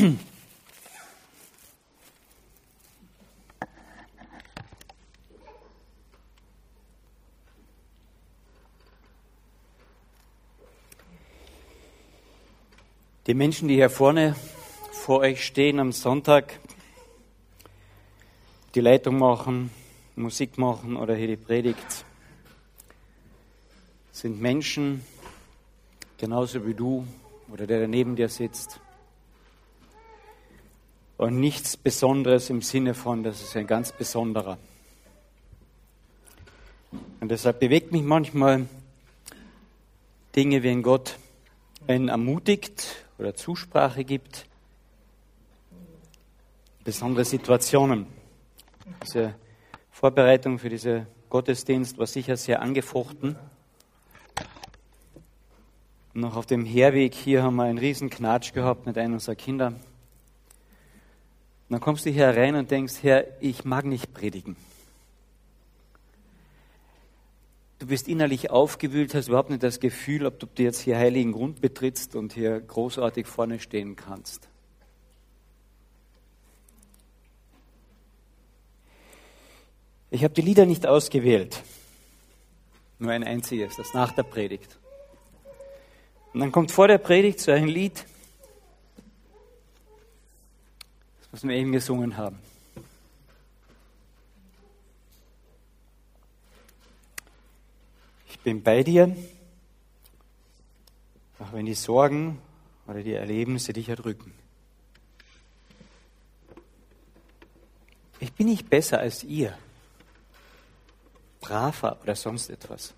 Die Menschen, die hier vorne vor euch stehen am Sonntag, die Leitung machen, Musik machen oder hier die Predigt, sind Menschen, genauso wie du oder der, der neben dir sitzt. Und nichts Besonderes im Sinne von, das ist ein ganz besonderer. Und deshalb bewegt mich manchmal Dinge, wenn Gott einen ermutigt oder Zusprache gibt. Besondere Situationen. Diese Vorbereitung für diesen Gottesdienst war sicher sehr angefochten. Noch auf dem Herweg hier haben wir einen riesen Knatsch gehabt mit einem unserer Kinder. Dann kommst du hier rein und denkst, Herr, ich mag nicht predigen. Du bist innerlich aufgewühlt, hast überhaupt nicht das Gefühl, ob du jetzt hier heiligen Grund betrittst und hier großartig vorne stehen kannst. Ich habe die Lieder nicht ausgewählt. Nur ein einziges, das nach der Predigt. Und dann kommt vor der Predigt so ein Lied, das wir eben gesungen haben. Ich bin bei dir, auch wenn die Sorgen oder die Erlebnisse dich erdrücken. Ich bin nicht besser als ihr, braver oder sonst etwas.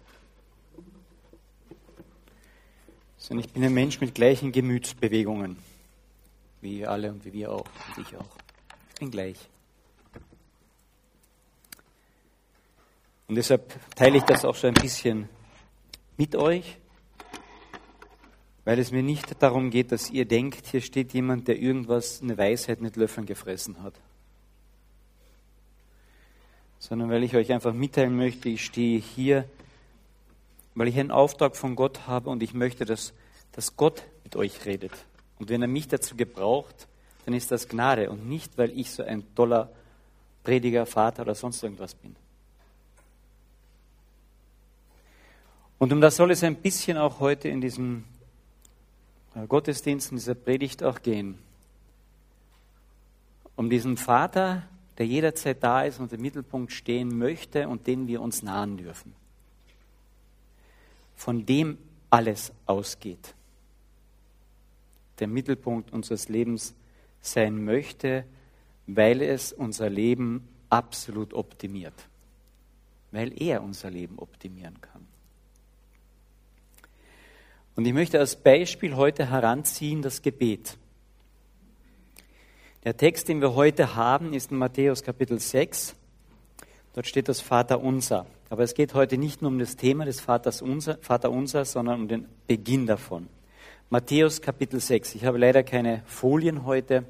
Sondern ich bin ein Mensch mit gleichen Gemütsbewegungen, wie alle und wie wir auch, und ich auch. Ich bin gleich. Und deshalb teile ich das auch so ein bisschen mit euch, weil es mir nicht darum geht, dass ihr denkt, hier steht jemand, der irgendwas, eine Weisheit mit Löffeln gefressen hat. Sondern weil ich euch einfach mitteilen möchte, ich stehe hier, weil ich einen Auftrag von Gott habe und ich möchte, dass, dass Gott mit euch redet. Und wenn er mich dazu gebraucht, dann ist das Gnade und nicht, weil ich so ein toller Prediger, Vater oder sonst irgendwas bin. Und um das soll es ein bisschen auch heute in diesem äh, Gottesdienst, in dieser Predigt auch gehen. Um diesen Vater, der jederzeit da ist und im Mittelpunkt stehen möchte und den wir uns nahen dürfen. Von dem alles ausgeht. Der Mittelpunkt unseres Lebens sein möchte, weil es unser Leben absolut optimiert. Weil er unser Leben optimieren kann. Und ich möchte als Beispiel heute heranziehen das Gebet. Der Text, den wir heute haben, ist in Matthäus Kapitel 6. Dort steht das Vater unser. Aber es geht heute nicht nur um das Thema des Vater unser, sondern um den Beginn davon. Matthäus Kapitel 6. Ich habe leider keine Folien heute.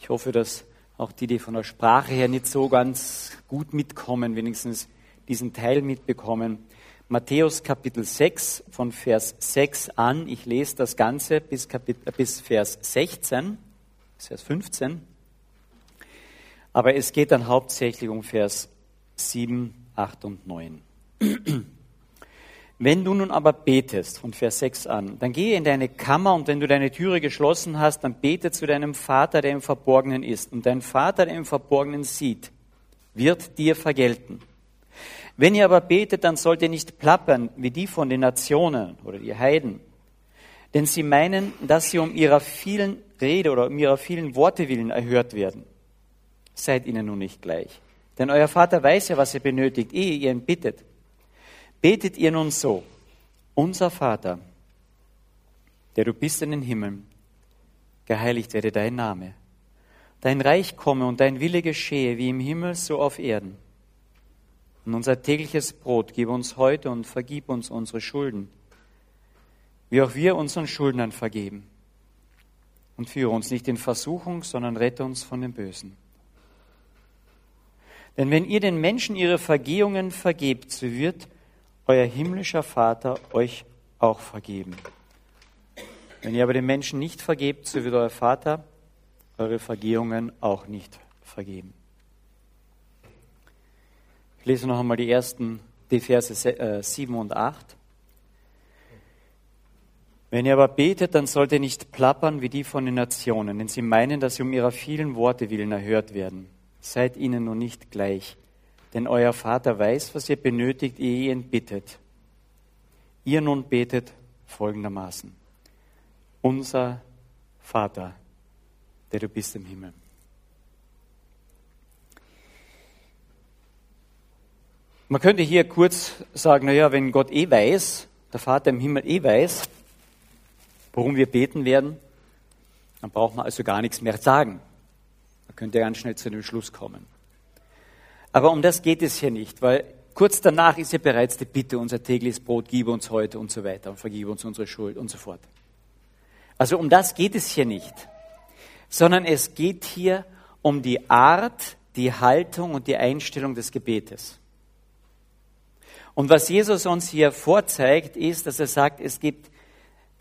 Ich hoffe, dass auch die, die von der Sprache her nicht so ganz gut mitkommen, wenigstens diesen Teil mitbekommen. Matthäus Kapitel 6 von Vers 6 an. Ich lese das Ganze bis, Kapitel, äh, bis Vers 16, bis Vers 15. Aber es geht dann hauptsächlich um Vers 7, 8 und 9. Wenn du nun aber betest, von Vers 6 an, dann gehe in deine Kammer und wenn du deine Türe geschlossen hast, dann bete zu deinem Vater, der im Verborgenen ist. Und dein Vater, der im Verborgenen sieht, wird dir vergelten. Wenn ihr aber betet, dann sollt ihr nicht plappern wie die von den Nationen oder die Heiden. Denn sie meinen, dass sie um ihrer vielen Rede oder um ihrer vielen Worte willen erhört werden. Seid ihnen nun nicht gleich. Denn euer Vater weiß ja, was ihr benötigt, ehe ihr ihn bittet. Betet ihr nun so, unser Vater, der du bist in den Himmeln, geheiligt werde dein Name. Dein Reich komme und dein Wille geschehe, wie im Himmel, so auf Erden. Und unser tägliches Brot gib uns heute und vergib uns unsere Schulden, wie auch wir unseren Schuldnern vergeben. Und führe uns nicht in Versuchung, sondern rette uns von dem Bösen. Denn wenn ihr den Menschen ihre Vergehungen vergebt, so wird euer himmlischer Vater euch auch vergeben. Wenn ihr aber den Menschen nicht vergebt, so wird euer Vater eure Vergehungen auch nicht vergeben. Ich lese noch einmal die ersten, die Verse 7 äh, und 8. Wenn ihr aber betet, dann sollt ihr nicht plappern wie die von den Nationen, denn sie meinen, dass sie um ihrer vielen Worte willen erhört werden. Seid ihnen nun nicht gleich, denn euer Vater weiß, was ihr benötigt, ehe ihr ihn bittet. Ihr nun betet folgendermaßen. Unser Vater, der du bist im Himmel. Man könnte hier kurz sagen, naja, wenn Gott eh weiß, der Vater im Himmel eh weiß, worum wir beten werden, dann braucht man also gar nichts mehr sagen. Man könnte ganz schnell zu dem Schluss kommen. Aber um das geht es hier nicht, weil kurz danach ist ja bereits die Bitte, unser tägliches Brot gib uns heute und so weiter und vergib uns unsere Schuld und so fort. Also um das geht es hier nicht, sondern es geht hier um die Art, die Haltung und die Einstellung des Gebetes. Und was Jesus uns hier vorzeigt, ist, dass er sagt, es gibt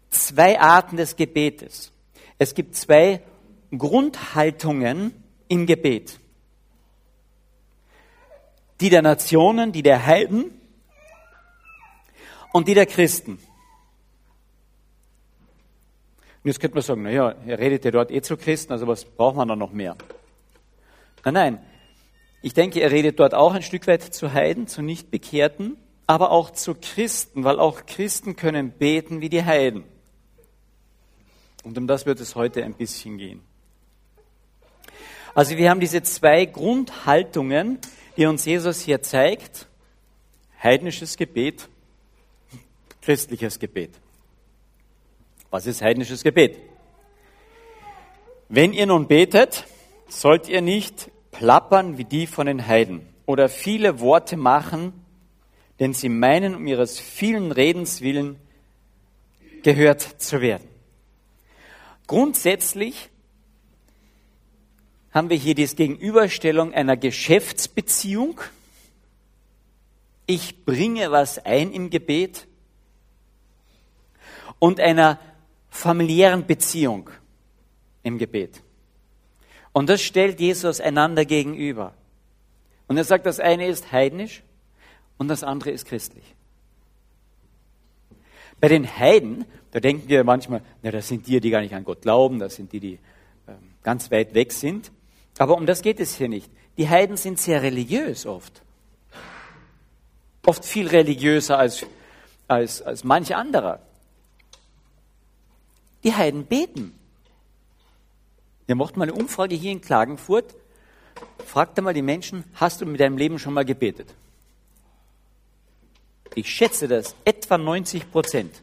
zwei Arten des Gebetes. Es gibt zwei Grundhaltungen im Gebet. Die der Nationen, die der Heiden und die der Christen. Und jetzt könnte man sagen, naja, er redet ja dort eh zu Christen, also was braucht man da noch mehr? Nein, nein. Ich denke, er redet dort auch ein Stück weit zu Heiden, zu Nichtbekehrten, aber auch zu Christen, weil auch Christen können beten wie die Heiden. Und um das wird es heute ein bisschen gehen. Also wir haben diese zwei Grundhaltungen, die uns Jesus hier zeigt. Heidnisches Gebet, christliches Gebet. Was ist heidnisches Gebet? Wenn ihr nun betet, sollt ihr nicht plappern wie die von den Heiden oder viele Worte machen, denn sie meinen, um ihres vielen Redens willen gehört zu werden. Grundsätzlich haben wir hier die Gegenüberstellung einer Geschäftsbeziehung. Ich bringe was ein im Gebet und einer familiären Beziehung im Gebet. Und das stellt Jesus einander gegenüber. Und er sagt, das eine ist heidnisch und das andere ist christlich. Bei den Heiden da denken wir manchmal, na, das sind die, die gar nicht an Gott glauben, das sind die, die ähm, ganz weit weg sind. Aber um das geht es hier nicht. Die Heiden sind sehr religiös oft. Oft viel religiöser als, als, als manche anderer. Die Heiden beten. Wir mochten mal eine Umfrage hier in Klagenfurt. Fragt einmal die Menschen, hast du mit deinem Leben schon mal gebetet? Ich schätze das, etwa 90 Prozent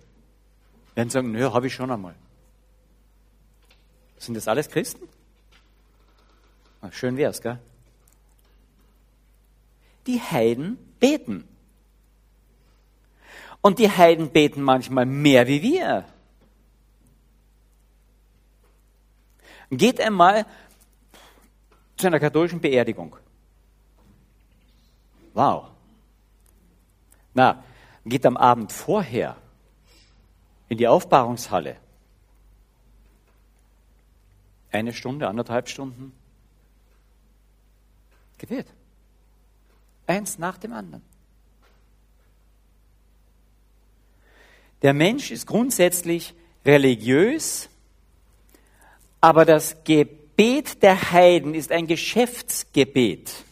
werden sagen, naja, habe ich schon einmal. Sind das alles Christen? Na, schön wär's, gell? Die Heiden beten. Und die Heiden beten manchmal mehr wie wir. Geht einmal zu einer katholischen Beerdigung. Wow. Na, geht am Abend vorher in die Aufbahrungshalle. Eine Stunde, anderthalb Stunden. Gebet. Eins nach dem anderen. Der Mensch ist grundsätzlich religiös, aber das Gebet der Heiden ist ein Geschäftsgebet.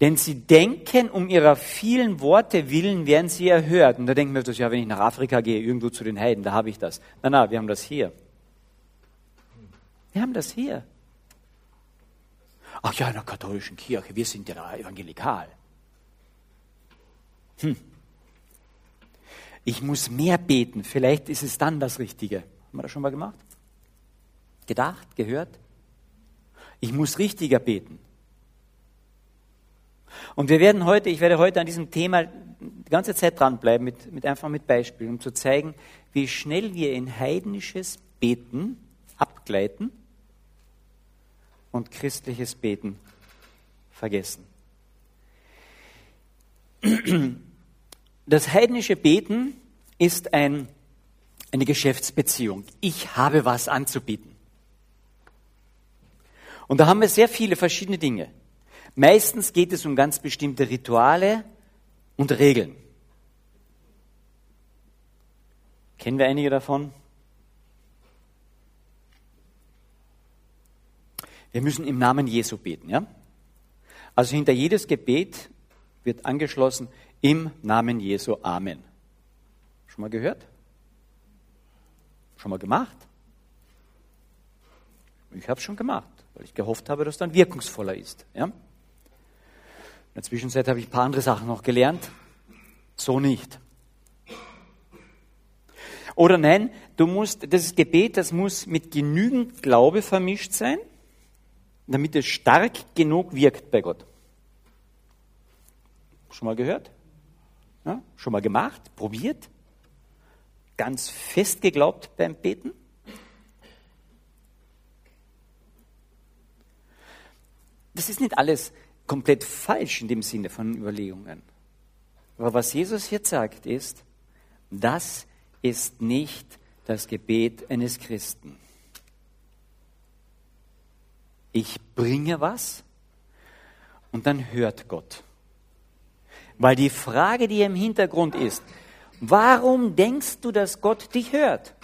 Denn sie denken, um ihrer vielen Worte willen werden sie erhört. Und da denken wir, das, ja, wenn ich nach Afrika gehe, irgendwo zu den Heiden, da habe ich das. Nein, nein, wir haben das hier. Wir haben das hier. Ach ja, in der katholischen Kirche, wir sind ja evangelikal. Hm. Ich muss mehr beten, vielleicht ist es dann das Richtige. Haben wir das schon mal gemacht? Gedacht, gehört? Ich muss richtiger beten. Und wir werden heute, ich werde heute an diesem Thema die ganze Zeit dranbleiben, mit, mit einfach mit Beispielen, um zu zeigen, wie schnell wir in heidnisches Beten abgleiten und christliches Beten vergessen. Das heidnische Beten ist ein, eine Geschäftsbeziehung. Ich habe was anzubieten. Und da haben wir sehr viele verschiedene Dinge. Meistens geht es um ganz bestimmte Rituale und Regeln. Kennen wir einige davon? Wir müssen im Namen Jesu beten, ja? Also hinter jedes Gebet wird angeschlossen im Namen Jesu Amen. Schon mal gehört? Schon mal gemacht? Ich habe es schon gemacht, weil ich gehofft habe, dass es dann wirkungsvoller ist. Ja? In der Zwischenzeit habe ich ein paar andere Sachen noch gelernt. So nicht. Oder nein, du musst, das Gebet, das muss mit genügend Glaube vermischt sein, damit es stark genug wirkt bei Gott. Schon mal gehört? Ja? Schon mal gemacht? Probiert? Ganz fest geglaubt beim Beten? Das ist nicht alles komplett falsch in dem Sinne von Überlegungen. Aber was Jesus jetzt sagt, ist, das ist nicht das Gebet eines Christen. Ich bringe was und dann hört Gott. Weil die Frage, die im Hintergrund ist, warum denkst du, dass Gott dich hört?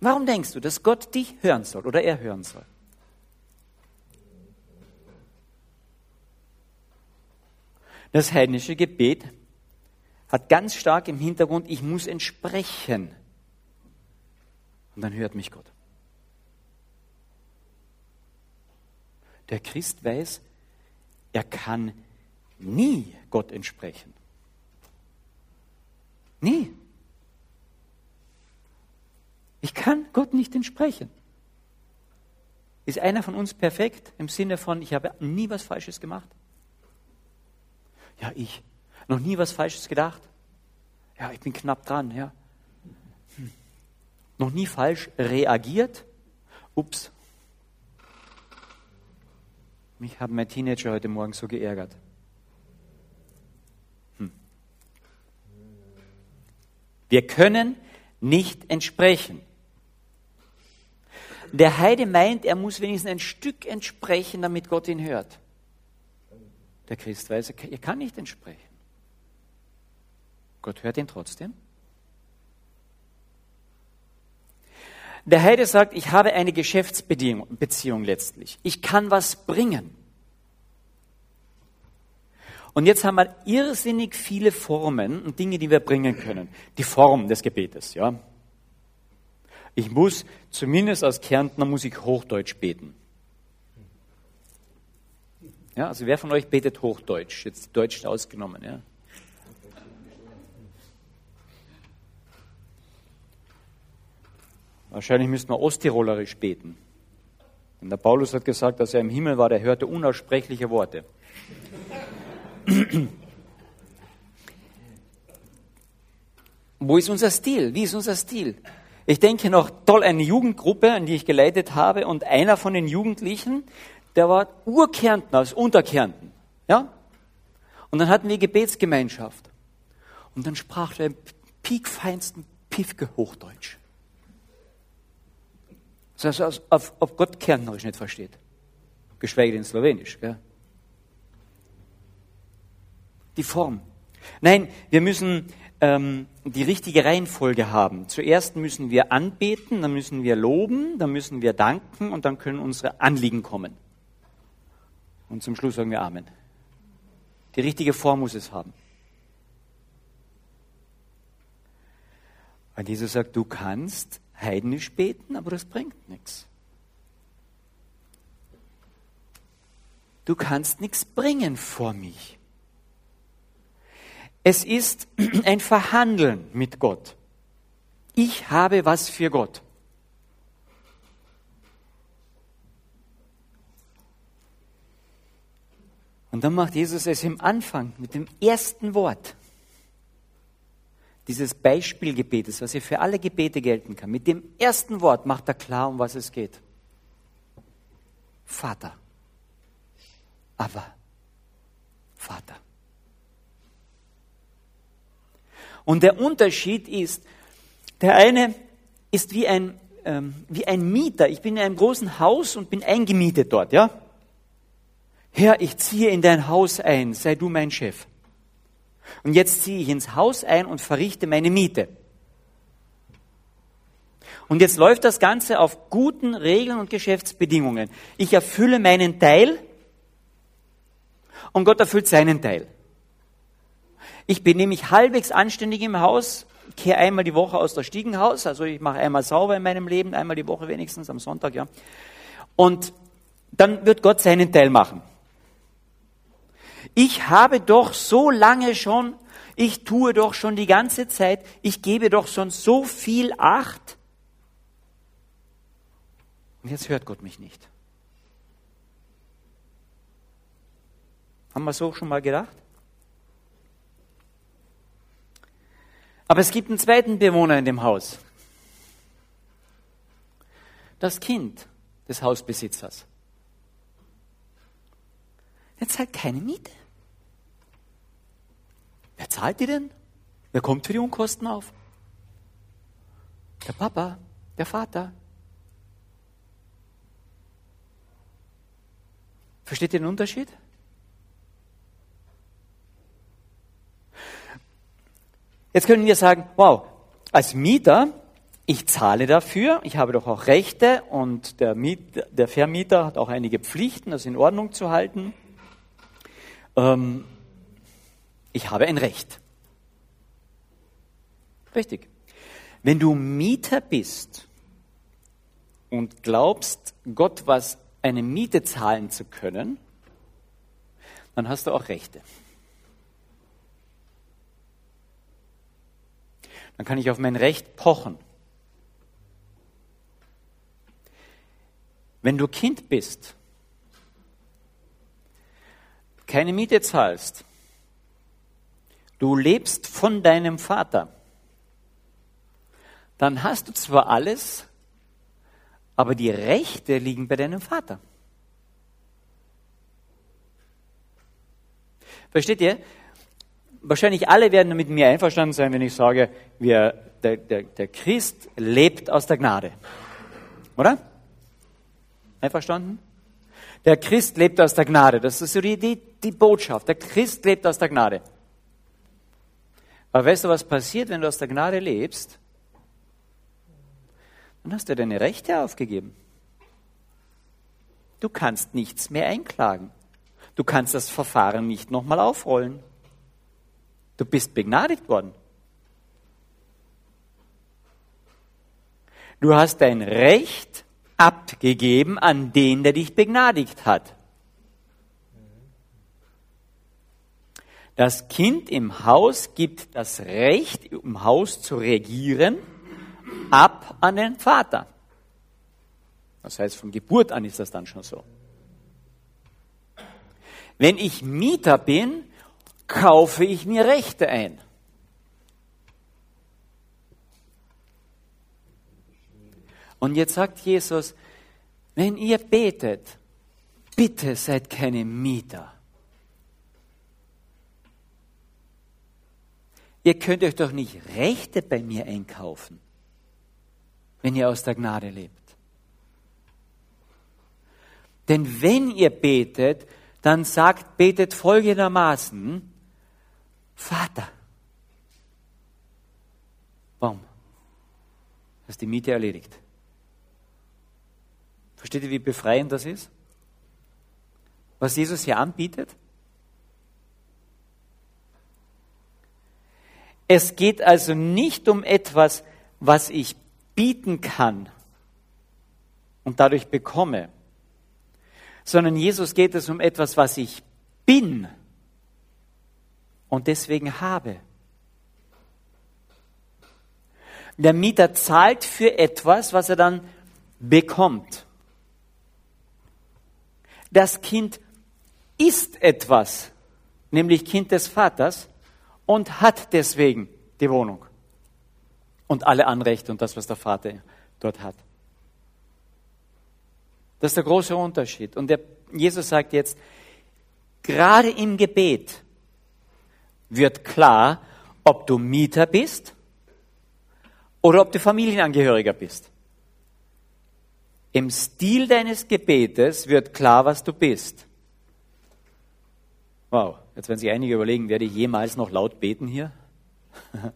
Warum denkst du, dass Gott dich hören soll oder er hören soll? Das heidnische Gebet hat ganz stark im Hintergrund, ich muss entsprechen. Und dann hört mich Gott. Der Christ weiß, er kann nie Gott entsprechen. Nie. Ich kann Gott nicht entsprechen. Ist einer von uns perfekt im Sinne von, ich habe nie was Falsches gemacht? Ja, ich. Noch nie was Falsches gedacht? Ja, ich bin knapp dran, ja. Noch nie falsch reagiert? Ups, mich haben mein Teenager heute Morgen so geärgert. Hm. Wir können nicht entsprechen. Der Heide meint, er muss wenigstens ein Stück entsprechen, damit Gott ihn hört. Der Christ weiß, er kann nicht entsprechen. Gott hört ihn trotzdem. Der Heide sagt, ich habe eine Geschäftsbeziehung letztlich. Ich kann was bringen. Und jetzt haben wir irrsinnig viele Formen und Dinge, die wir bringen können. Die Form des Gebetes, ja. Ich muss, zumindest als Kärntner, muss ich Hochdeutsch beten. Ja, also wer von euch betet Hochdeutsch? Jetzt Deutsch ausgenommen, ja. Wahrscheinlich müssten wir Osttirolerisch beten. Denn der Paulus hat gesagt, dass er im Himmel war, der hörte unaussprechliche Worte. Wo ist unser Stil? Wie ist unser Stil? Ich denke noch toll eine Jugendgruppe, an die ich geleitet habe, und einer von den Jugendlichen, der war Urkärntner, aus Unterkärnten. Ja? Und dann hatten wir Gebetsgemeinschaft. Und dann sprach er im piekfeinsten Piefke Hochdeutsch. Das heißt, ob, ob Gott Kärntnerisch nicht versteht. Geschweige denn Slowenisch. Gell? Die Form. Nein, wir müssen ähm, die richtige Reihenfolge haben. Zuerst müssen wir anbeten, dann müssen wir loben, dann müssen wir danken und dann können unsere Anliegen kommen. Und zum Schluss sagen wir Amen. Die richtige Form muss es haben. Weil Jesus sagt, du kannst heidnisch beten, aber das bringt nichts. Du kannst nichts bringen vor mich. Es ist ein Verhandeln mit Gott. Ich habe was für Gott. Und dann macht Jesus es im Anfang mit dem ersten Wort dieses Beispielgebetes, was ja für alle Gebete gelten kann. Mit dem ersten Wort macht er klar, um was es geht. Vater. Aber Vater. Und der Unterschied ist, der eine ist wie ein ähm, wie ein Mieter. Ich bin in einem großen Haus und bin eingemietet dort, ja? Herr, ich ziehe in dein Haus ein, sei du mein Chef. Und jetzt ziehe ich ins Haus ein und verrichte meine Miete. Und jetzt läuft das Ganze auf guten Regeln und Geschäftsbedingungen. Ich erfülle meinen Teil und Gott erfüllt seinen Teil. Ich bin nämlich halbwegs anständig im Haus, kehre einmal die Woche aus der Stiegenhaus, also ich mache einmal sauber in meinem Leben, einmal die Woche wenigstens am Sonntag, ja. Und dann wird Gott seinen Teil machen. Ich habe doch so lange schon, ich tue doch schon die ganze Zeit, ich gebe doch schon so viel Acht. Und jetzt hört Gott mich nicht. Haben wir so schon mal gedacht? Aber es gibt einen zweiten Bewohner in dem Haus. Das Kind des Hausbesitzers. Er zahlt keine Miete. Wer zahlt die denn? Wer kommt für die Unkosten auf? Der Papa, der Vater. Versteht ihr den Unterschied? Jetzt können wir sagen, wow, als Mieter, ich zahle dafür, ich habe doch auch Rechte und der, Miet, der Vermieter hat auch einige Pflichten, das in Ordnung zu halten. Ähm, ich habe ein Recht. Richtig. Wenn du Mieter bist und glaubst, Gott was eine Miete zahlen zu können, dann hast du auch Rechte. dann kann ich auf mein Recht pochen. Wenn du Kind bist, keine Miete zahlst, du lebst von deinem Vater, dann hast du zwar alles, aber die Rechte liegen bei deinem Vater. Versteht ihr? wahrscheinlich alle werden mit mir einverstanden sein, wenn ich sage, wir, der, der, der Christ lebt aus der Gnade. Oder? Einverstanden? Der Christ lebt aus der Gnade. Das ist so die, die, die Botschaft. Der Christ lebt aus der Gnade. Aber weißt du, was passiert, wenn du aus der Gnade lebst? Dann hast du deine Rechte aufgegeben. Du kannst nichts mehr einklagen. Du kannst das Verfahren nicht nochmal aufrollen. Du bist begnadigt worden. Du hast dein Recht abgegeben an den, der dich begnadigt hat. Das Kind im Haus gibt das Recht, im Haus zu regieren, ab an den Vater. Das heißt, von Geburt an ist das dann schon so. Wenn ich Mieter bin, kaufe ich mir Rechte ein. Und jetzt sagt Jesus, wenn ihr betet, bitte seid keine Mieter. Ihr könnt euch doch nicht Rechte bei mir einkaufen, wenn ihr aus der Gnade lebt. Denn wenn ihr betet, dann sagt, betet folgendermaßen, Vater. Warum? Hast die Miete erledigt. Versteht ihr, wie befreiend das ist? Was Jesus hier anbietet? Es geht also nicht um etwas, was ich bieten kann und dadurch bekomme, sondern Jesus geht es um etwas, was ich bin und deswegen habe. Der Mieter zahlt für etwas, was er dann bekommt. Das Kind ist etwas, nämlich Kind des Vaters, und hat deswegen die Wohnung und alle Anrechte und das, was der Vater dort hat. Das ist der große Unterschied. Und der, Jesus sagt jetzt, gerade im Gebet wird klar, ob du Mieter bist oder ob du Familienangehöriger bist. Im Stil deines Gebetes wird klar, was du bist. Wow, jetzt werden sich einige überlegen, werde ich jemals noch laut beten hier?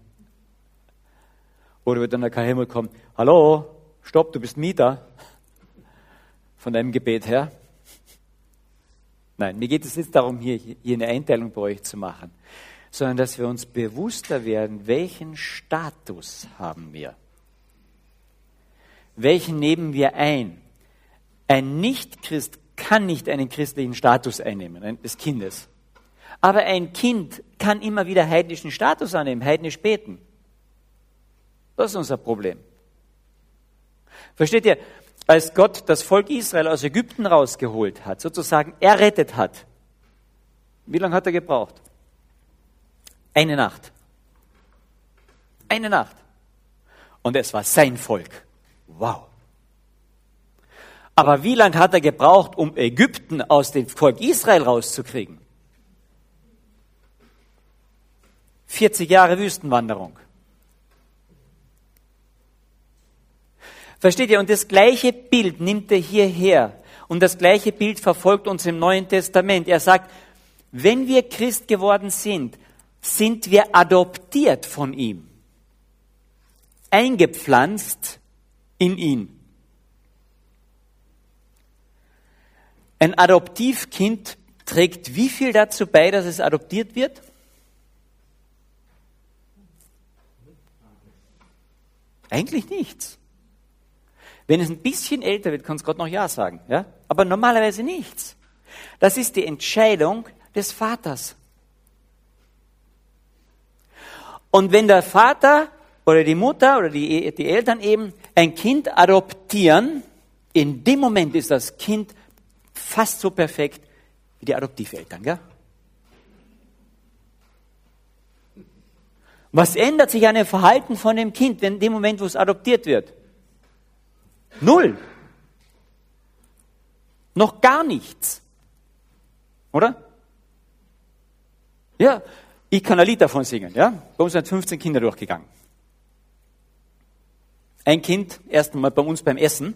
Oder wird dann der Himmel kommen, hallo, stopp, du bist Mieter von deinem Gebet her? Nein, mir geht es nicht darum, hier, hier eine Einteilung bei euch zu machen, sondern dass wir uns bewusster werden, welchen Status haben wir. Welchen nehmen wir ein? Ein Nicht-Christ kann nicht einen christlichen Status einnehmen, des Kindes. Aber ein Kind kann immer wieder heidnischen Status annehmen, heidnisch beten. Das ist unser Problem. Versteht ihr? Als Gott das Volk Israel aus Ägypten rausgeholt hat, sozusagen errettet hat, wie lange hat er gebraucht? Eine Nacht. Eine Nacht. Und es war sein Volk. Wow. Aber wie lange hat er gebraucht, um Ägypten aus dem Volk Israel rauszukriegen? 40 Jahre Wüstenwanderung. Versteht ihr? Und das gleiche Bild nimmt er hierher. Und das gleiche Bild verfolgt uns im Neuen Testament. Er sagt, wenn wir Christ geworden sind, sind wir adoptiert von ihm. Eingepflanzt in ihn. Ein Adoptivkind trägt wie viel dazu bei, dass es adoptiert wird? Eigentlich nichts. Wenn es ein bisschen älter wird, kann es Gott noch Ja sagen. Ja? Aber normalerweise nichts. Das ist die Entscheidung des Vaters. Und wenn der Vater oder die Mutter oder die, die Eltern eben ein Kind adoptieren, in dem Moment ist das Kind fast so perfekt wie die Adoptiveltern. Gell? Was ändert sich an dem Verhalten von dem Kind, in dem Moment, wo es adoptiert wird? Null. Noch gar nichts. Oder? Ja, ich kann ein Lied davon singen. Ja? Bei uns sind 15 Kinder durchgegangen. Ein Kind, erst einmal bei uns beim Essen,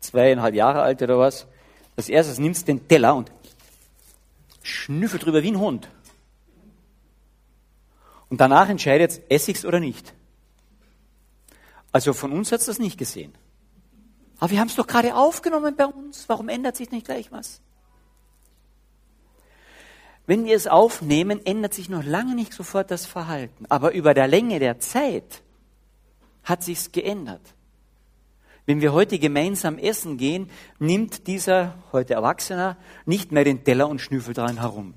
zweieinhalb Jahre alt oder was, als erstes nimmst den Teller und schnüffelt drüber wie ein Hund. Und danach entscheidet, esse ich es oder nicht. Also von uns hat es das nicht gesehen. Aber wir haben es doch gerade aufgenommen bei uns. Warum ändert sich nicht gleich was? Wenn wir es aufnehmen, ändert sich noch lange nicht sofort das Verhalten. Aber über der Länge der Zeit hat sich's geändert. Wenn wir heute gemeinsam essen gehen, nimmt dieser heute Erwachsener nicht mehr den Teller und schnüffelt dran herum.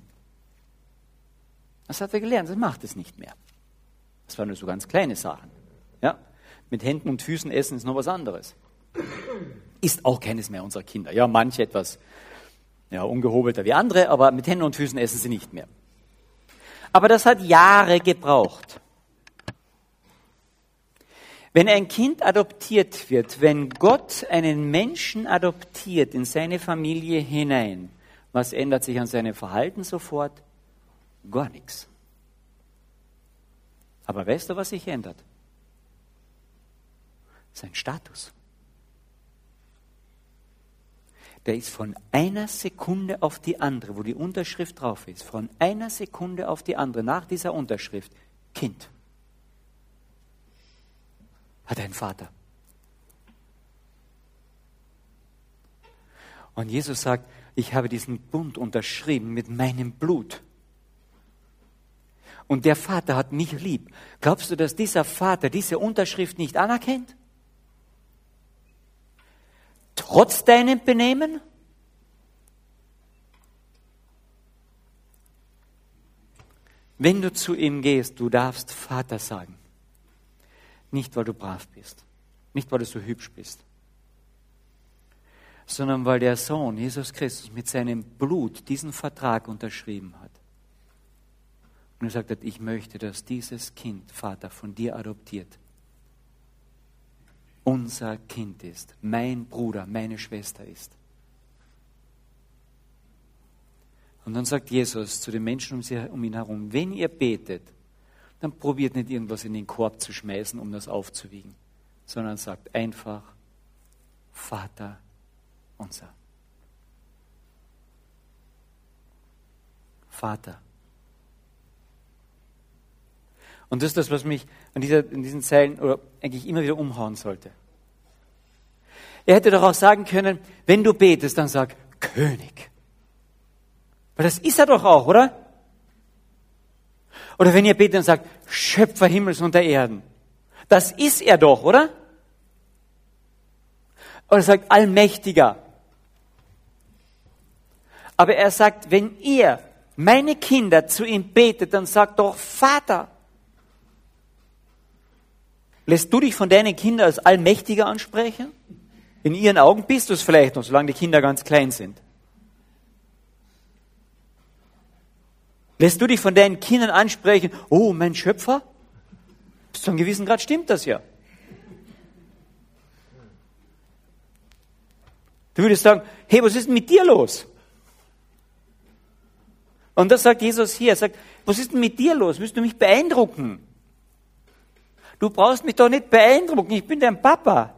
Das hat er gelernt, das macht es nicht mehr. Das waren nur so ganz kleine Sachen. Ja? Mit Händen und Füßen essen ist noch was anderes. Ist auch keines mehr unserer Kinder. Ja, manche etwas ja, ungehobelter wie andere, aber mit Händen und Füßen essen sie nicht mehr. Aber das hat Jahre gebraucht. Wenn ein Kind adoptiert wird, wenn Gott einen Menschen adoptiert in seine Familie hinein, was ändert sich an seinem Verhalten sofort? Gar nichts. Aber weißt du, was sich ändert? Sein Status. Der ist von einer Sekunde auf die andere, wo die Unterschrift drauf ist, von einer Sekunde auf die andere nach dieser Unterschrift Kind. Hat einen Vater. Und Jesus sagt, ich habe diesen Bund unterschrieben mit meinem Blut und der Vater hat mich lieb. Glaubst du, dass dieser Vater diese Unterschrift nicht anerkennt? Trotz deinem Benehmen? Wenn du zu ihm gehst, du darfst Vater sagen. Nicht, weil du brav bist, nicht, weil du so hübsch bist, sondern weil der Sohn, Jesus Christus, mit seinem Blut diesen Vertrag unterschrieben hat. Und er sagt, ich möchte, dass dieses Kind, Vater, von dir adoptiert, unser Kind ist, mein Bruder, meine Schwester ist. Und dann sagt Jesus zu den Menschen um, ihn herum, wenn ihr betet, dann probiert nicht irgendwas in den Korb zu schmeißen, um das aufzuwiegen, sondern sagt einfach, Vater unser. Vater. Und das ist das, was mich an dieser, in diesen Zeilen oder eigentlich immer wieder umhauen sollte. Er hätte doch auch sagen können, wenn du betest, dann sag König. Weil das ist er doch auch, oder? Oder wenn ihr betet, dann sagt Schöpfer Himmels und der Erden. Das ist er doch, oder? Oder sagt Allmächtiger. Aber er sagt, wenn ihr, meine Kinder, zu ihm betet, dann sagt doch Vater. Lässt du dich von deinen Kindern als Allmächtiger ansprechen? In ihren Augen bist du es vielleicht noch, solange die Kinder ganz klein sind. Lässt du dich von deinen Kindern ansprechen, oh, mein Schöpfer? Bis zu einem gewissen Grad stimmt das ja. Du würdest sagen, hey, was ist denn mit dir los? Und das sagt Jesus hier. Er sagt, was ist denn mit dir los? Willst du mich beeindrucken? Du brauchst mich doch nicht beeindrucken. Ich bin dein Papa.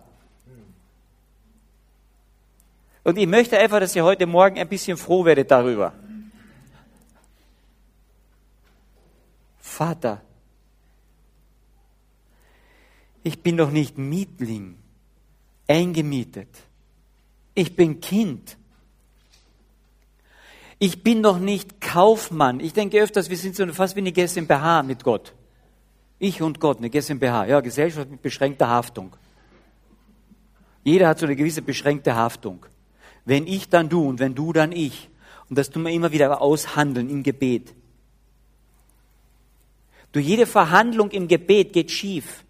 Und ich möchte einfach, dass ihr heute Morgen ein bisschen froh werdet darüber. Vater, ich bin doch nicht Mietling, eingemietet. Ich bin Kind. Ich bin doch nicht Kaufmann. Ich denke öfters, wir sind so fast wie eine GmbH mit Gott. Ich und Gott, eine GmbH. Ja, Gesellschaft mit beschränkter Haftung. Jeder hat so eine gewisse beschränkte Haftung. Wenn ich, dann du und wenn du, dann ich. Und das tun wir immer wieder aushandeln im Gebet. Du, jede Verhandlung im Gebet geht schief.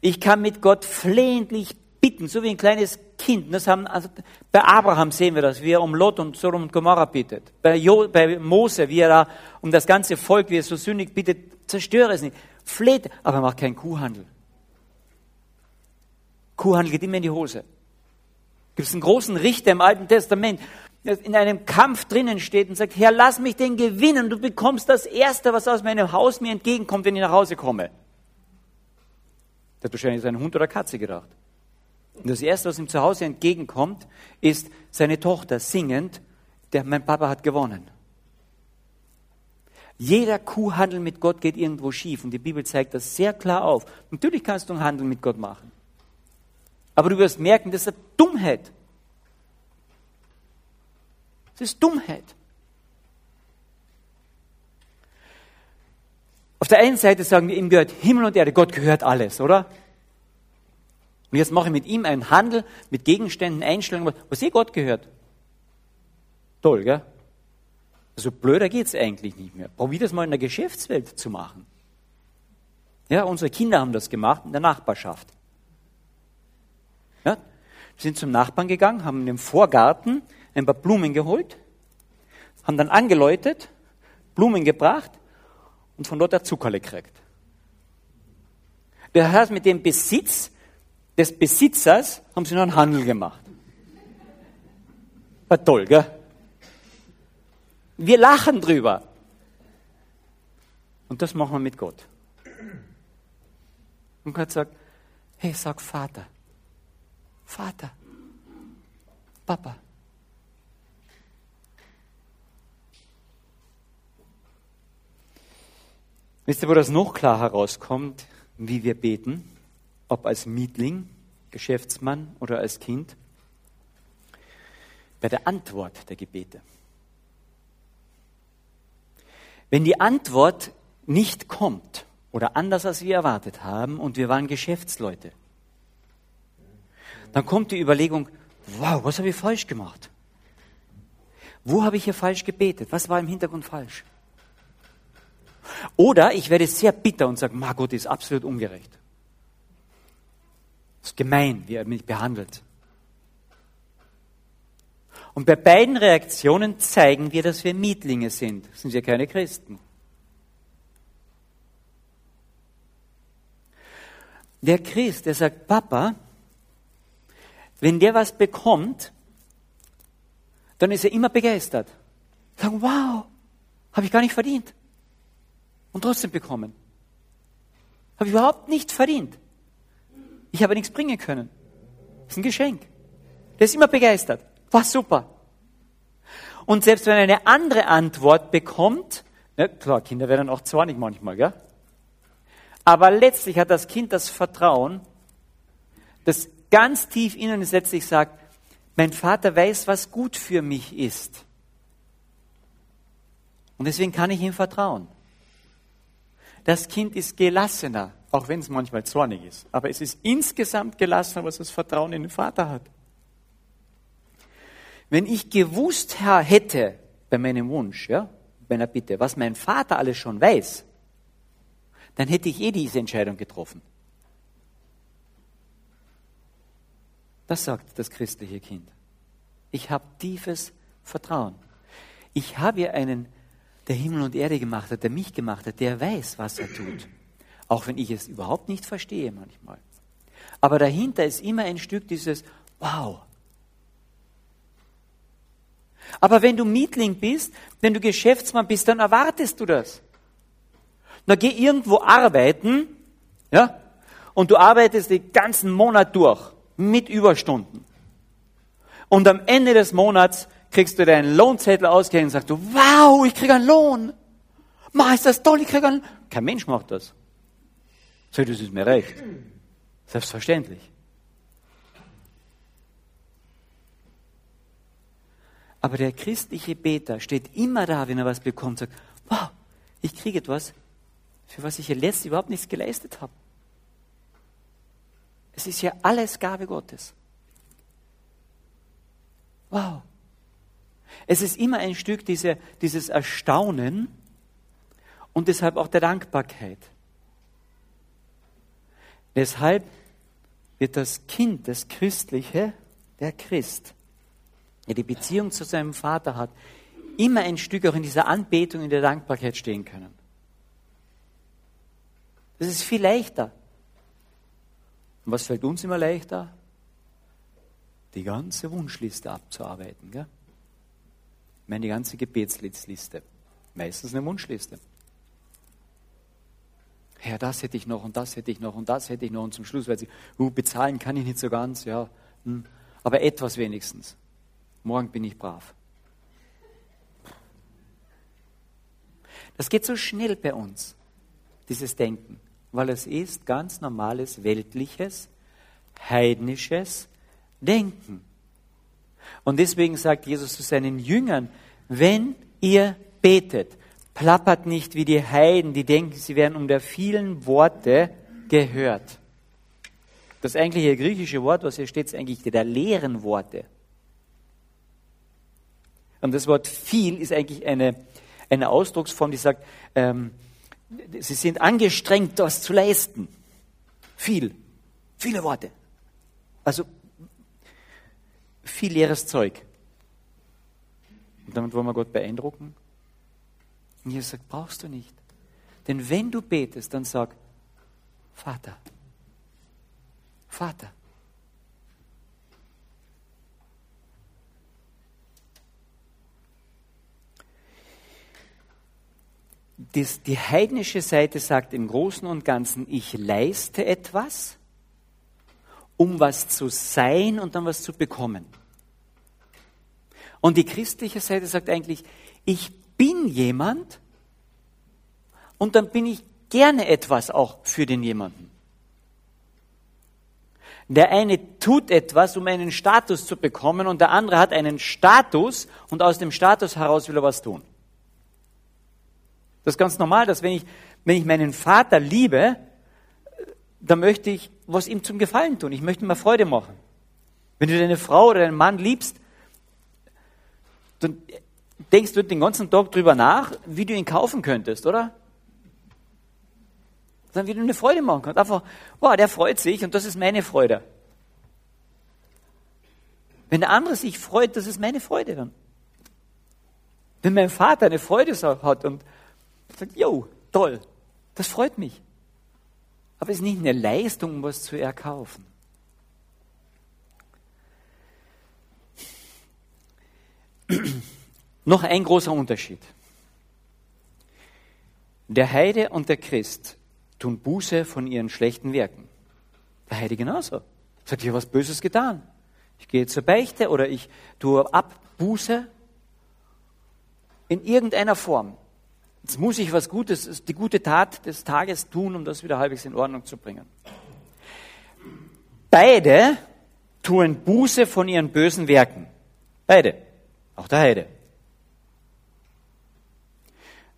Ich kann mit Gott flehentlich bitten, so wie ein kleines Kind. Das haben, also bei Abraham sehen wir das, wie er um Lot und Sodom und Gomorra bittet. Bei, jo, bei Mose, wie er da um das ganze Volk, wie er so sündig bittet, zerstöre es nicht. Fleht, aber er macht keinen Kuhhandel. Kuhhandel geht immer in die Hose. Gibt es einen großen Richter im Alten Testament, der in einem Kampf drinnen steht und sagt, Herr, lass mich den gewinnen, du bekommst das Erste, was aus meinem Haus mir entgegenkommt, wenn ich nach Hause komme. Der hat wahrscheinlich seinen Hund oder Katze gedacht. Und das Erste, was ihm zu Hause entgegenkommt, ist seine Tochter singend, der, mein Papa hat gewonnen. Jeder Kuhhandel mit Gott geht irgendwo schief und die Bibel zeigt das sehr klar auf. Natürlich kannst du einen Handel mit Gott machen. Aber du wirst merken, das ist eine Dummheit. Das ist Dummheit. Auf der einen Seite sagen wir, ihm gehört Himmel und Erde, Gott gehört alles, oder? Und jetzt mache ich mit ihm einen Handel mit Gegenständen, Einstellungen, was eh Gott gehört. Toll, gell? Also blöder geht's eigentlich nicht mehr. Probier das mal in der Geschäftswelt zu machen. Ja, unsere Kinder haben das gemacht in der Nachbarschaft. Ja, sind zum Nachbarn gegangen, haben in dem Vorgarten ein paar Blumen geholt, haben dann angeläutet, Blumen gebracht und von dort der Zuckerle gekriegt. Der hat mit dem Besitz des Besitzers haben sie noch einen Handel gemacht. War toll, gell? Wir lachen drüber. Und das machen wir mit Gott. Und Gott sagt, hey, sag Vater. Vater. Papa. Wisst ihr, wo das noch klar herauskommt, wie wir beten? Ob als Mietling, Geschäftsmann oder als Kind, bei der Antwort der Gebete. Wenn die Antwort nicht kommt oder anders als wir erwartet haben und wir waren Geschäftsleute, dann kommt die Überlegung, wow, was habe ich falsch gemacht? Wo habe ich hier falsch gebetet? Was war im Hintergrund falsch? Oder ich werde sehr bitter und sage, Gott ist absolut ungerecht. Es ist gemein, wie er mich behandelt. Und bei beiden Reaktionen zeigen wir, dass wir Mietlinge sind. Sind wir keine Christen. Der Christ, der sagt, Papa, wenn der was bekommt, dann ist er immer begeistert. Sagen, wow, habe ich gar nicht verdient. Und trotzdem bekommen. Habe ich überhaupt nicht verdient. Ich habe nichts bringen können. Das ist ein Geschenk. Der ist immer begeistert. War super. Und selbst wenn er eine andere Antwort bekommt, ja, klar, Kinder werden auch zornig manchmal, gell? Aber letztlich hat das Kind das Vertrauen, das ganz tief innen letztlich sagt, mein Vater weiß, was gut für mich ist. Und deswegen kann ich ihm vertrauen. Das Kind ist gelassener, auch wenn es manchmal zornig ist. Aber es ist insgesamt gelassener, was das Vertrauen in den Vater hat. Wenn ich gewusst hätte bei meinem Wunsch, ja, meiner Bitte, was mein Vater alles schon weiß, dann hätte ich eh diese Entscheidung getroffen. Das sagt das christliche Kind. Ich habe tiefes Vertrauen. Ich habe hier einen, der Himmel und Erde gemacht hat, der mich gemacht hat, der weiß, was er tut. Auch wenn ich es überhaupt nicht verstehe manchmal. Aber dahinter ist immer ein Stück dieses Wow. Aber wenn du Mietling bist, wenn du Geschäftsmann bist, dann erwartest du das. Na, geh irgendwo arbeiten, ja, und du arbeitest den ganzen Monat durch mit Überstunden. Und am Ende des Monats kriegst du deinen Lohnzettel ausgehängt und sagst du, wow, ich krieg einen Lohn. Ma, ist das toll, ich krieg einen Kein Mensch macht das. Sag, das ist mir recht. Selbstverständlich. Aber der christliche Beter steht immer da, wenn er was bekommt, sagt, wow, ich kriege etwas, für was ich ja letztlich überhaupt nichts geleistet habe. Es ist ja alles Gabe Gottes. Wow. Es ist immer ein Stück diese, dieses Erstaunen und deshalb auch der Dankbarkeit. Deshalb wird das Kind, das Christliche, der Christ, der die Beziehung zu seinem Vater hat, immer ein Stück auch in dieser Anbetung, in der Dankbarkeit stehen können. Das ist viel leichter. Und was fällt uns immer leichter? Die ganze Wunschliste abzuarbeiten. Gell? Ich meine, die ganze Gebetsliste. Meistens eine Wunschliste. Herr, das hätte ich noch und das hätte ich noch und das hätte ich noch. Und zum Schluss, weil sie, uh, bezahlen kann ich nicht so ganz, ja. Hm, aber etwas wenigstens. Morgen bin ich brav. Das geht so schnell bei uns, dieses Denken weil es ist ganz normales weltliches, heidnisches Denken. Und deswegen sagt Jesus zu seinen Jüngern, wenn ihr betet, plappert nicht wie die Heiden, die denken, sie werden um der vielen Worte gehört. Das eigentliche griechische Wort, was hier steht, ist eigentlich der leeren Worte. Und das Wort viel ist eigentlich eine, eine Ausdrucksform, die sagt, ähm, sie sind angestrengt, das zu leisten. Viel, viele Worte. Also viel leeres Zeug. Und damit wollen wir Gott beeindrucken. Und Jesus sagt, brauchst du nicht. Denn wenn du betest, dann sag, Vater, Vater. das, die heidnische Seite sagt im Großen und Ganzen, ich leiste etwas, um was zu sein und dann was zu bekommen. Und die christliche Seite sagt eigentlich, ich bin jemand und dann bin ich gerne etwas auch für den jemanden. Der eine tut etwas, um einen Status zu bekommen und der andere hat einen Status und aus dem Status heraus will er was tun. Das ist ganz normal, dass wenn ich, wenn ich meinen Vater liebe, dann möchte ich was ihm zum Gefallen tun. Ich möchte ihm Freude machen. Wenn du deine Frau oder deinen Mann liebst, dann denkst du den ganzen Tag drüber nach, wie du ihn kaufen könntest, oder? Dann wie du eine Freude machen kannst. Einfach, wow, der freut sich und das ist meine Freude. Wenn der andere sich freut, das ist meine Freude dann. Wenn mein Vater eine Freude hat und sagt, jo, toll, das freut mich. Aber es ist nicht eine Leistung, um was zu erkaufen. Noch ein großer Unterschied. Der Heide und der Christ tun Buße von ihren schlechten Werken. Der Heide genauso. Sagt, ich habe was Böses getan. Ich gehe zur Beichte oder ich tue Abbuße in irgendeiner Form. Jetzt muss ich was Gutes, die gute Tat des Tages tun, um das wieder halbwegs in Ordnung zu bringen. Beide tun Buße von ihren bösen Werken. Beide. Auch der Heide.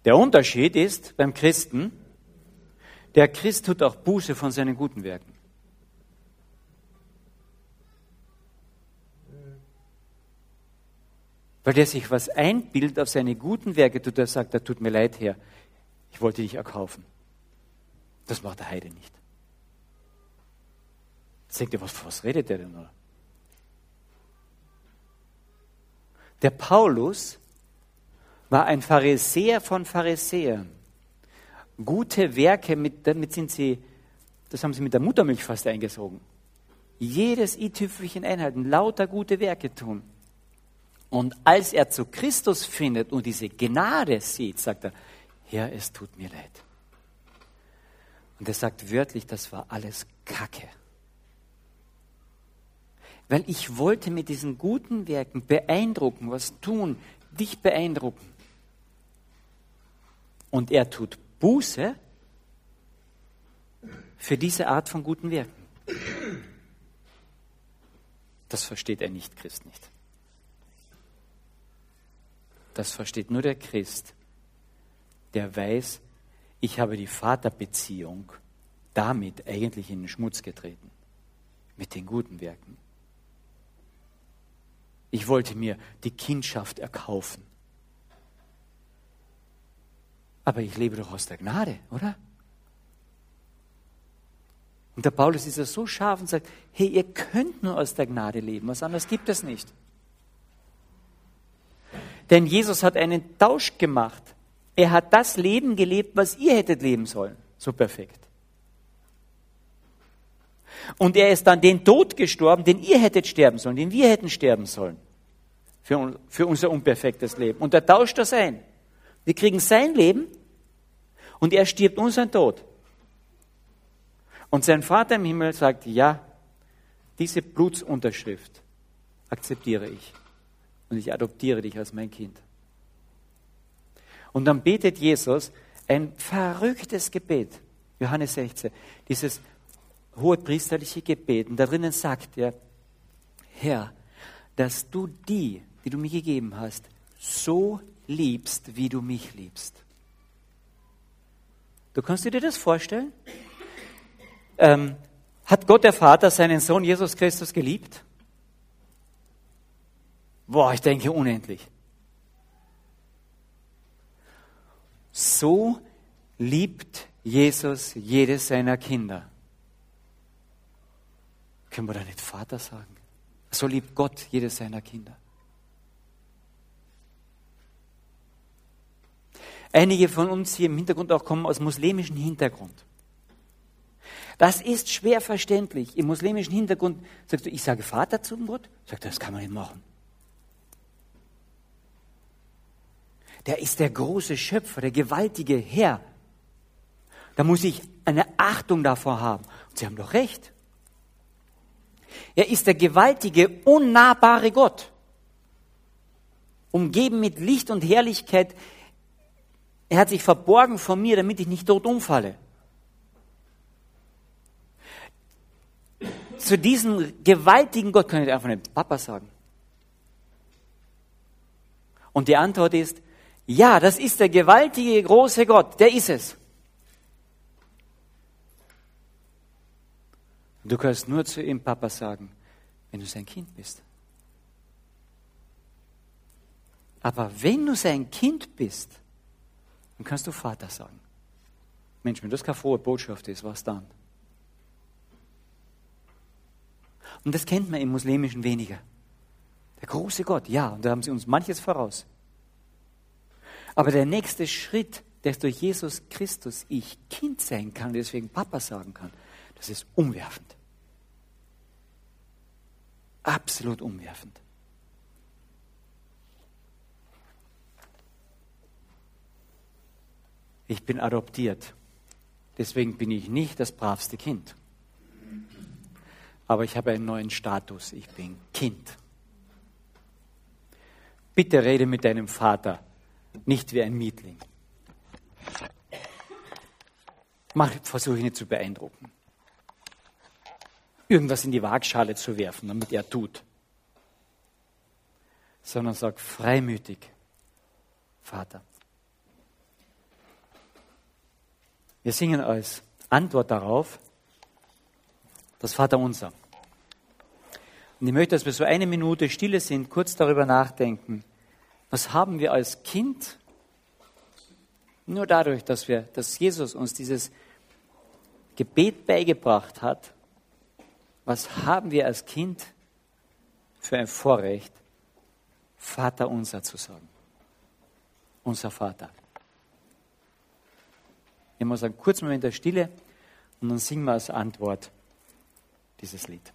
Der Unterschied ist beim Christen, der Christ tut auch Buße von seinen guten Werken. Weil der sich was einbildet auf seine guten Werke, tut er sagt, da tut mir leid, Herr, ich wollte dich erkaufen. Das macht der Heide nicht. Denkt ihr, was, was redet der denn? Oder? Der Paulus war ein Pharisäer von Pharisäern. Gute Werke, mit, damit sind sie, das haben sie mit der Muttermilch fast eingesogen. Jedes i-Tüpfelchen einhalten, lauter gute Werke tun. Und als er zu Christus findet und diese Gnade sieht, sagt er, Herr, es tut mir leid. Und er sagt wörtlich, das war alles Kacke. Weil ich wollte mit diesen guten Werken beeindrucken, was tun, dich beeindrucken. Und er tut Buße für diese Art von guten Werken. Das versteht ein Nicht-Christ nicht. Das versteht nur der Christ, der weiß, ich habe die Vaterbeziehung damit eigentlich in den Schmutz getreten. Mit den guten Werken. Ich wollte mir die Kindschaft erkaufen. Aber ich lebe doch aus der Gnade, oder? Und der Paulus ist ja so scharf und sagt, hey, ihr könnt nur aus der Gnade leben, was anderes gibt es nicht. Denn Jesus hat einen Tausch gemacht. Er hat das Leben gelebt, was ihr hättet leben sollen. So perfekt. Und er ist dann den Tod gestorben, den ihr hättet sterben sollen, den wir hätten sterben sollen. Für, für unser unperfektes Leben. Und er tauscht das ein. Wir kriegen sein Leben und er stirbt unseren Tod. Und sein Vater im Himmel sagt, ja, diese Blutsunterschrift akzeptiere ich und ich adoptiere dich als mein Kind. Und dann betet Jesus ein verrücktes Gebet, Johannes 16, dieses hohe priesterliche Gebet. Und da drinnen sagt er, Herr, dass du die, die du mir gegeben hast, so liebst, wie du mich liebst. Du kannst dir das vorstellen? Ähm, hat Gott der Vater seinen Sohn Jesus Christus geliebt? Boah, ich denke unendlich. So liebt Jesus jedes seiner Kinder. Können wir da nicht Vater sagen? So liebt Gott jedes seiner Kinder. Einige von uns hier im Hintergrund auch kommen aus muslimischem Hintergrund. Das ist schwer verständlich. Im muslimischen Hintergrund sagst du, ich sage Vater zu Gott? Sagt er, das kann man nicht machen. der ist der große Schöpfer, der gewaltige Herr. Da muss ich eine Achtung davor haben. Und Sie haben doch recht. Er ist der gewaltige, unnahbare Gott. Umgeben mit Licht und Herrlichkeit. Er hat sich verborgen vor mir, damit ich nicht dort umfalle. Zu diesem gewaltigen Gott kann ich einfach nicht Papa sagen. Und die Antwort ist, ja, das ist der gewaltige, große Gott, der ist es. Du kannst nur zu ihm Papa sagen, wenn du sein Kind bist. Aber wenn du sein Kind bist, dann kannst du Vater sagen. Mensch, wenn das keine frohe Botschaft ist, was dann? Und das kennt man im Muslimischen weniger. Der große Gott, ja, und da haben sie uns manches voraus. Aber der nächste Schritt, dass durch Jesus Christus ich Kind sein kann, deswegen Papa sagen kann, das ist umwerfend. Absolut umwerfend. Ich bin adoptiert. Deswegen bin ich nicht das bravste Kind. aber ich habe einen neuen Status. Ich bin Kind. Bitte rede mit deinem Vater, nicht wie ein Mietling. Versuche ihn nicht zu beeindrucken. Irgendwas in die Waagschale zu werfen, damit er tut. Sondern sag freimütig, Vater. Wir singen als Antwort darauf das Vaterunser. Und ich möchte, dass wir so eine Minute Stille sind, kurz darüber nachdenken. Was haben wir als Kind? Nur dadurch, dass wir, dass Jesus uns dieses Gebet beigebracht hat, was haben wir als Kind für ein Vorrecht, Vater unser zu sagen? Unser Vater. Ich muss einen kurzen Moment der Stille und dann singen wir als Antwort dieses Lied.